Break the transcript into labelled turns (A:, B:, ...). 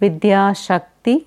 A: विद्या शक्ति